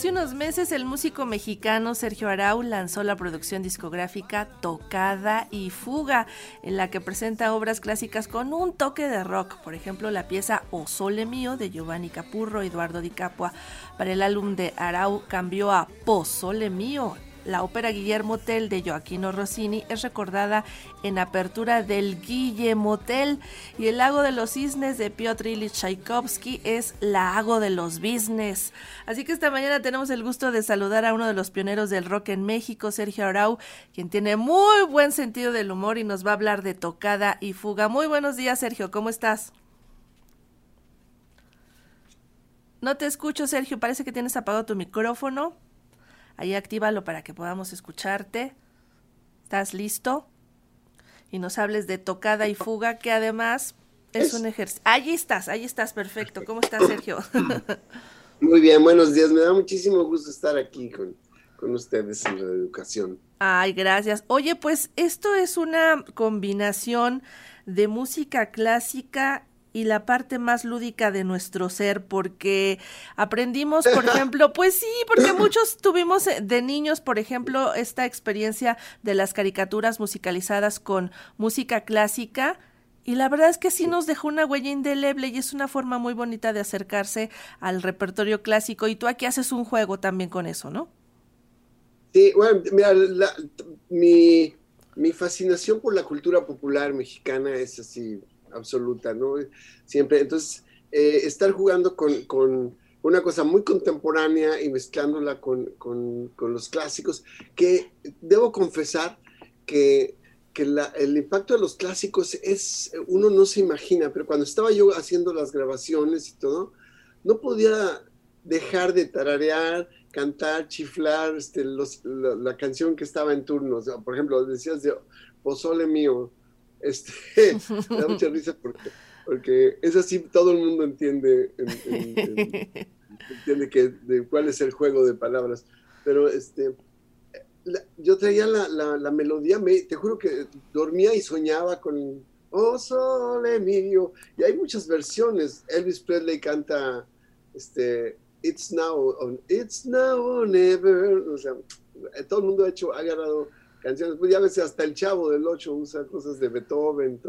Hace unos meses el músico mexicano Sergio Arau lanzó la producción discográfica Tocada y Fuga, en la que presenta obras clásicas con un toque de rock, por ejemplo la pieza O Sole Mío de Giovanni Capurro, Eduardo Di Capua. Para el álbum de Arau cambió a Pozole Mío, la ópera Guillermo Tell de Joaquino Rossini es recordada en apertura del Guillermo Tell y el lago de los cisnes de Piotr Ilyich Tchaikovsky es Lago de los Business. Así que esta mañana tenemos el gusto de saludar a uno de los pioneros del rock en México, Sergio Arau, quien tiene muy buen sentido del humor y nos va a hablar de tocada y fuga. Muy buenos días, Sergio, ¿cómo estás? No te escucho, Sergio, parece que tienes apagado tu micrófono. Ahí actívalo para que podamos escucharte. ¿Estás listo? Y nos hables de tocada y fuga, que además es, un ejercicio. Allí estás, ahí estás, perfecto. ¿Cómo estás, Sergio? Muy bien, buenos días. Me da muchísimo gusto estar aquí con, con ustedes en la educación. Ay, gracias. Oye, pues esto es una combinación de música clásica y la parte más lúdica de nuestro ser, porque aprendimos, por ejemplo, pues sí, porque muchos tuvimos eh, de niños, por ejemplo, esta experiencia de las caricaturas musicalizadas con música clásica. Y la verdad es que sí nos dejó una huella indeleble y es una forma muy bonita de acercarse al repertorio clásico. Y tú aquí haces un juego también con eso, ¿no? Sí, bueno, mira, mi, mi fascinación por la cultura popular mexicana es así absoluta, ¿no? Siempre, entonces, eh, estar jugando con, una cosa muy contemporánea y mezclándola con, los clásicos, que debo confesar que, el impacto de los clásicos es, uno no se imagina, pero cuando estaba yo haciendo las grabaciones y todo, no podía dejar de tararear, cantar, chiflar este, la, canción que estaba en turno. por ejemplo, decías de Pozole mío, este, me da mucha risa porque, es así, todo el mundo entiende, entiende que, cuál es el juego de palabras. Pero este, yo traía la, la, melodía, me, te juro que dormía y soñaba con Oh Sole mío. Y hay muchas versiones. Elvis Presley canta este, It's Now, It's Now Never. O sea, todo el mundo ha hecho, ha agarrado canciones, pues ya ves, hasta el chavo del 8 usa cosas de Beethoven.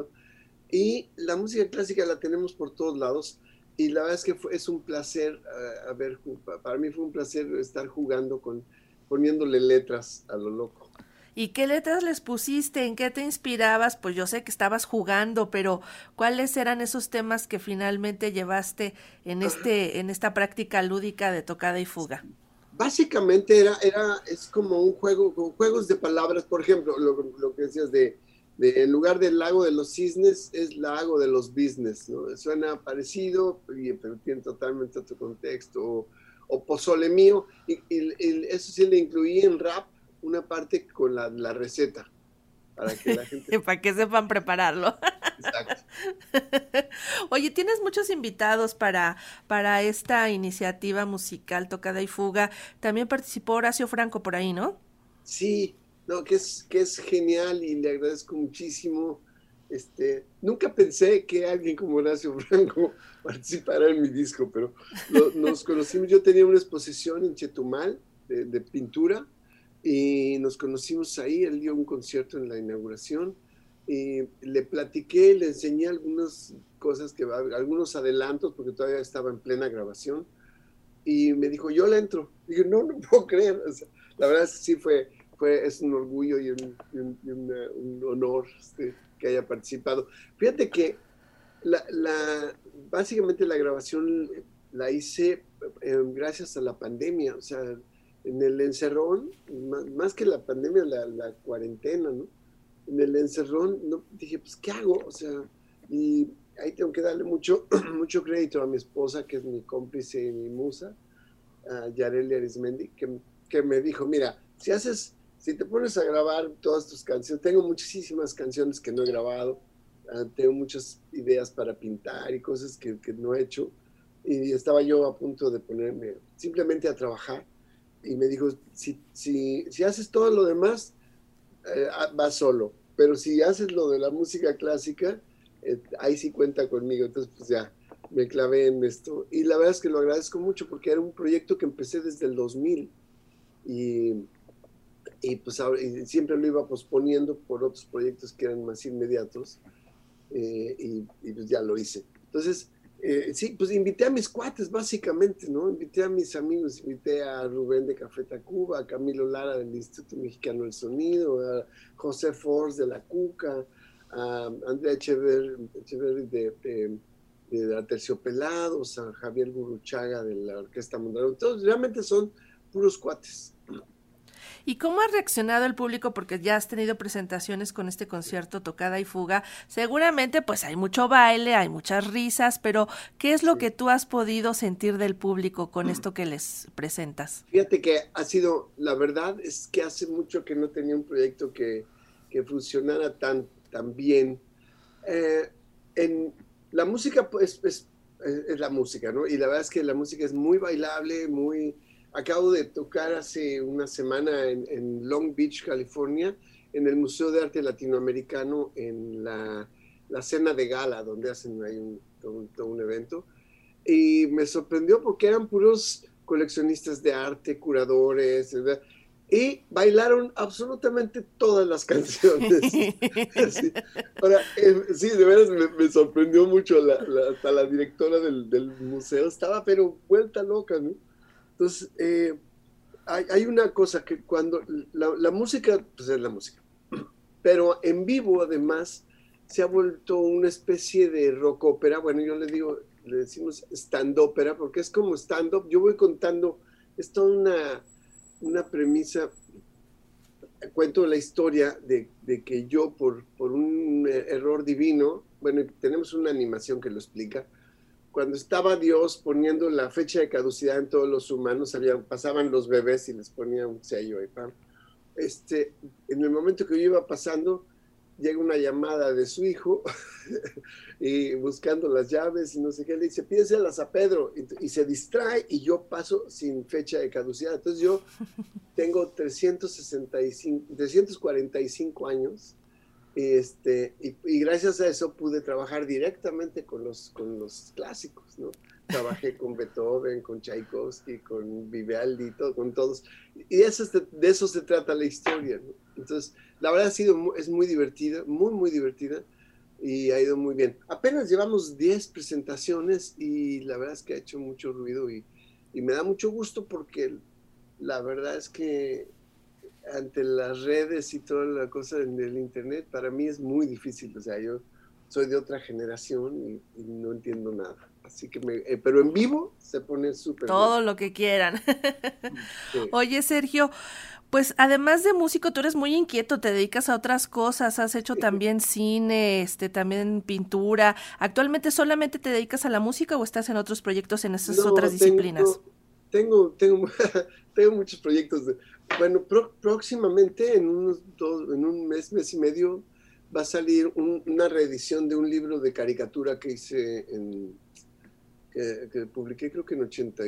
Y la música clásica la tenemos por todos lados. Y la verdad es que es un placer, uh, a ver, para mí fue un placer estar jugando con, poniéndole letras a lo loco. ¿Y qué letras les pusiste? ¿En qué te inspirabas? Pues yo sé que estabas jugando, pero ¿cuáles eran esos temas que finalmente llevaste en este en esta práctica lúdica de tocada y fuga? Básicamente era, era, es como un juego, juegos de palabras, por ejemplo, lo, que decías de, de, en lugar del lago de los cisnes, es lago de los business, ¿no? Suena parecido, pero tiene totalmente otro contexto, o, pozole mío, y, eso sí le incluí en rap una parte con la, la receta, para que la gente... para que sepan prepararlo. Exacto. Oye, tienes muchos invitados para, para esta iniciativa musical Tocada y Fuga. También participó Horacio Franco por ahí, ¿no? Sí, no, que es, que es genial y le agradezco muchísimo. Este, nunca pensé que alguien como Horacio Franco participara en mi disco, pero nos conocimos. Yo tenía una exposición en Chetumal de, de pintura y nos conocimos ahí. Él dio un concierto en la inauguración y le platiqué, le enseñé algunas cosas, que algunos adelantos, porque todavía estaba en plena grabación, y me dijo, yo le entro. Dije, no, no puedo creer. la verdad es que sí fue, fue, es un orgullo y un, honor este, que haya participado. Fíjate que la, la, básicamente la grabación la hice eh, gracias a la pandemia, o sea, en el encerrón, más, que la pandemia, la, cuarentena, ¿no? en el encerrón, no, dije, pues, ¿qué hago? O sea, y ahí tengo que darle mucho, mucho crédito a mi esposa, que es mi cómplice y mi musa, a Yareli Arismendi, que, que me dijo, mira, si haces, si te pones a grabar todas tus canciones, tengo muchísimas canciones que no he grabado, ah, tengo muchas ideas para pintar y cosas que, que no he hecho, y estaba yo a punto de ponerme simplemente a trabajar, y me dijo, si, si, si haces todo lo demás, eh, va solo pero si haces lo de la música clásica, eh, ahí sí cuenta conmigo. Entonces, pues ya, me clavé en esto. Y la verdad es que lo agradezco mucho porque era un proyecto que empecé desde el 2000 y, y pues siempre lo iba posponiendo por otros proyectos que eran más inmediatos eh, y, y, pues ya lo hice. Entonces, eh, sí, pues invité a mis cuates básicamente, ¿no? Invité a mis amigos, invité a Rubén de Café Tacuba, a Camilo Lara del Instituto Mexicano del Sonido, a José Force de La Cuca, a Andrea Echeverri de, de de Aterciopelados, a Javier Guruchaga de la Orquesta Mundial. Todos realmente son puros cuates. ¿Y cómo ha reaccionado el público? Porque ya has tenido presentaciones con este concierto Tocada y Fuga. Seguramente pues hay mucho baile, hay muchas risas, pero ¿qué es lo que tú has podido sentir del público con esto que les presentas? Fíjate que ha sido, la verdad es que hace mucho que no tenía un proyecto que, que funcionara tan, tan bien. Eh, en, la música pues, es, es, la música, ¿no? Y la verdad es que la música es muy bailable, muy... Acabo de tocar hace una semana en, Long Beach, California, en el Museo de Arte Latinoamericano, en la, la cena de gala, donde hacen ahí un, todo, un evento. Y me sorprendió porque eran puros coleccionistas de arte, curadores, ¿verdad? y bailaron absolutamente todas las canciones. sí. Ahora, eh, sí, de veras me, sorprendió mucho la, hasta la directora del, del, museo, estaba pero vuelta loca, ¿no? Entonces, eh, hay, una cosa que cuando la, música, pues es la música, pero en vivo además se ha vuelto una especie de rock ópera, bueno, yo le digo, le decimos stand ópera, porque es como stand up, yo voy contando, es toda una una premisa, cuento la historia de, que yo por, por, un error divino, bueno, tenemos una animación que lo explica, cuando estaba Dios poniendo la fecha de caducidad en todos los humanos, pasaban los bebés y les ponía un sello ahí, Este, en el momento que yo iba pasando, llega una llamada de su hijo y buscando las llaves y no sé qué, le dice, pídeselas a Pedro y, se distrae y yo paso sin fecha de caducidad. Entonces yo tengo 365, 345 años y, este, y, gracias a eso pude trabajar directamente con los, con los clásicos, ¿no? Trabajé con Beethoven, con Tchaikovsky, con Vivaldi, todo, con todos. Y eso, de eso se trata la historia. Entonces, la verdad ha sido, es muy divertida, muy, muy divertida y ha ido muy bien. Apenas llevamos 10 presentaciones y la verdad es que ha hecho mucho ruido y, y me da mucho gusto porque la verdad es que ante las redes y toda la cosa del internet, para mí es muy difícil. O sea, yo soy de otra generación y, no entiendo nada. Así que, me, eh, pero en vivo se pone súper. Todo lo que quieran. Oye, Sergio, pues además de músico, tú eres muy inquieto, te dedicas a otras cosas, has hecho también cine, este, también pintura. ¿Actualmente solamente te dedicas a la música o estás en otros proyectos en esas otras disciplinas? Tengo, tengo, tengo muchos proyectos. bueno, próximamente, en, unos dos, en un mes, mes y medio, va a salir una reedición de un libro de caricatura que hice en, que, publiqué creo que en, 80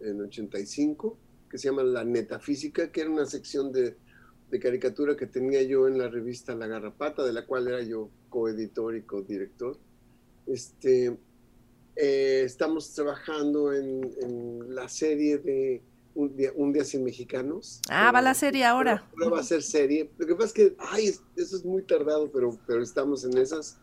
en 85 que se llama La Metafísica, que era una sección de, caricatura que tenía yo en la revista La Garrapata, de la cual era yo coeditor y codirector. Este, eh, estamos trabajando en, la serie de un día, un día, sin mexicanos. Ah, va la serie ahora. va a ser serie. Lo que pasa es que, ay, eso es muy tardado, pero, pero estamos en esas.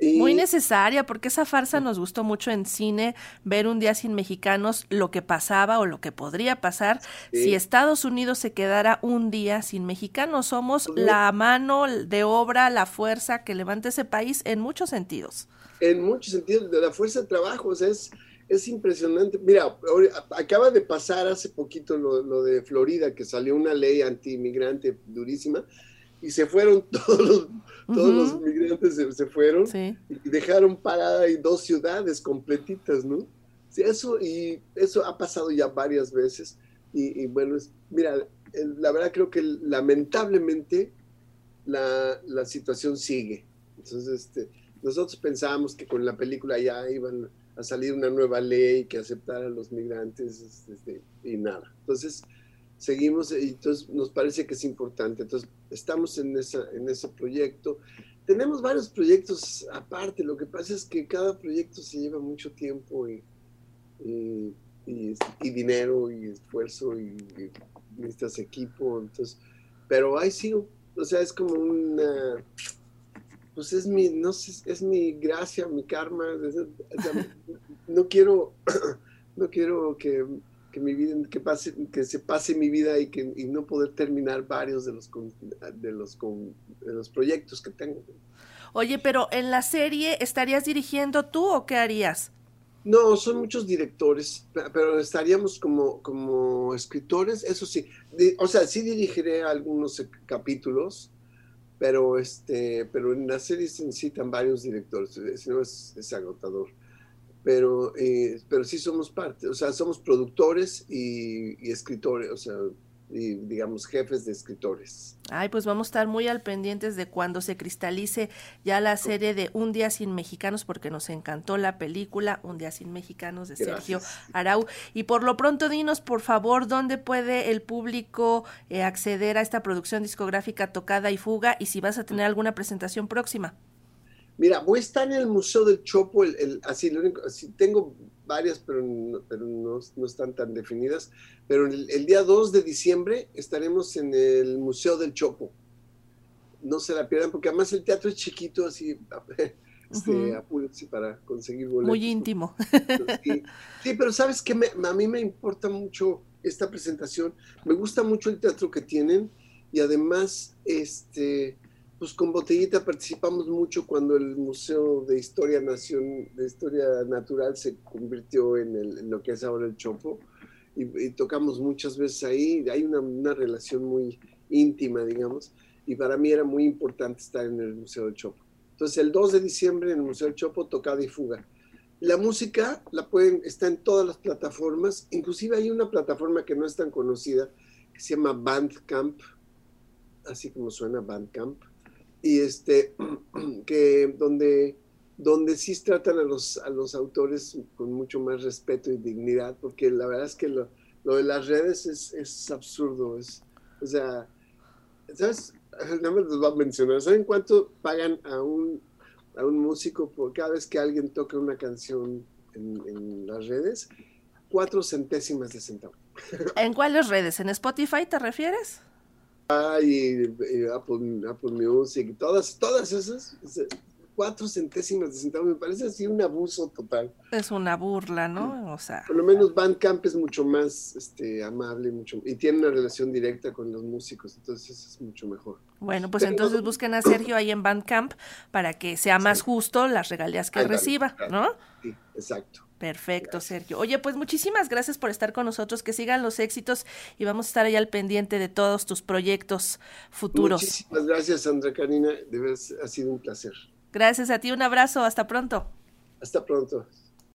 Muy necesaria, porque esa farsa nos gustó mucho en cine, ver un día sin mexicanos, lo que pasaba o lo que podría pasar si Estados Unidos se quedara un día sin mexicanos. Somos la mano de obra, la fuerza que levanta ese país en muchos sentidos. En muchos sentidos, de la fuerza de trabajo, o sea, es, es impresionante. Mira, acaba de pasar hace poquito lo, lo de Florida, que salió una ley anti-inmigrante durísima y se fueron todos los, todos los migrantes se, fueron y dejaron parada ahí dos ciudades completitas, ¿no? Sí, eso, y eso ha pasado ya varias veces y, bueno, mira, la verdad creo que lamentablemente la, la situación sigue. Entonces, este, nosotros pensábamos que con la película ya iban a salir una nueva ley que aceptara a los migrantes este, y nada. Entonces, seguimos y entonces nos parece que es importante. Entonces, estamos en, esa, en ese proyecto. Tenemos varios proyectos aparte, lo que pasa es que cada proyecto se lleva mucho tiempo y, y, y, dinero y esfuerzo y, necesitas equipo, entonces, pero ahí sigo, o sea, es como una, pues es mi, no sé, es mi gracia, mi karma, no quiero, no quiero que que mi vida, que pase, que se pase mi vida y que y no poder terminar varios de los de los de los proyectos que tengo. Oye, pero en la serie estarías dirigiendo tú o qué harías? No, son muchos directores, pero estaríamos como, como escritores, eso sí. o sea, sí dirigiré algunos capítulos, pero este, pero en la serie se necesitan varios directores, si no es, es agotador. Pero, eh, pero sí somos parte, o sea, somos productores y, escritores, o sea, y, digamos jefes de escritores. Ay, pues vamos a estar muy al pendientes de cuando se cristalice ya la serie de Un día sin mexicanos, porque nos encantó la película Un día sin mexicanos de Sergio Arau. Y por lo pronto, dinos, por favor, dónde puede el público eh, acceder a esta producción discográfica Tocada y Fuga y si vas a tener alguna presentación próxima. Mira, voy a estar en el Museo del Chopo, el, así, tengo varias, pero, no, pero no, están tan definidas, pero el, día 2 de diciembre estaremos en el Museo del Chopo. No se la pierdan, porque además el teatro es chiquito, así, este, para conseguir boletos. Muy íntimo. Sí, pero sabes que a mí me importa mucho esta presentación, me gusta mucho el teatro que tienen y además, este pues con Botellita participamos mucho cuando el Museo de Historia Nación, de Historia Natural se convirtió en, lo que es ahora el Chopo y, tocamos muchas veces ahí, hay una, relación muy íntima, digamos, y para mí era muy importante estar en el Museo del Chopo. Entonces el 2 de diciembre en el Museo del Chopo, tocada y fuga. La música la pueden, está en todas las plataformas, inclusive hay una plataforma que no es tan conocida, que se llama Bandcamp, así como suena Bandcamp, y este, que donde, donde sí tratan a los, a los autores con mucho más respeto y dignidad, porque la verdad es que lo, lo de las redes es, es absurdo, es, o sea, ¿sabes? Nada más les voy a mencionar, ¿saben cuánto pagan a un, a un músico por cada vez que alguien toca una canción en, en las redes? Cuatro centésimas de centavo. ¿En cuáles redes? ¿En Spotify te refieres? Y, Apple, Apple, Music, todas, todas esas, cuatro centésimas de centavo, me parece así un abuso total. Es una burla, ¿no? O sea. Por lo menos Bandcamp es mucho más este, amable mucho, y tiene una relación directa con los músicos, entonces es mucho mejor. Bueno, pues entonces busquen a Sergio ahí en Bandcamp para que sea más justo las regalías que reciba, ¿no? Sí, exacto. Perfecto, Sergio. Oye, pues muchísimas gracias por estar con nosotros, que sigan los éxitos y vamos a estar ahí al pendiente de todos tus proyectos futuros. Muchísimas gracias, Sandra Karina, de verdad ha sido un placer. Gracias a ti, un abrazo, hasta pronto. Hasta pronto.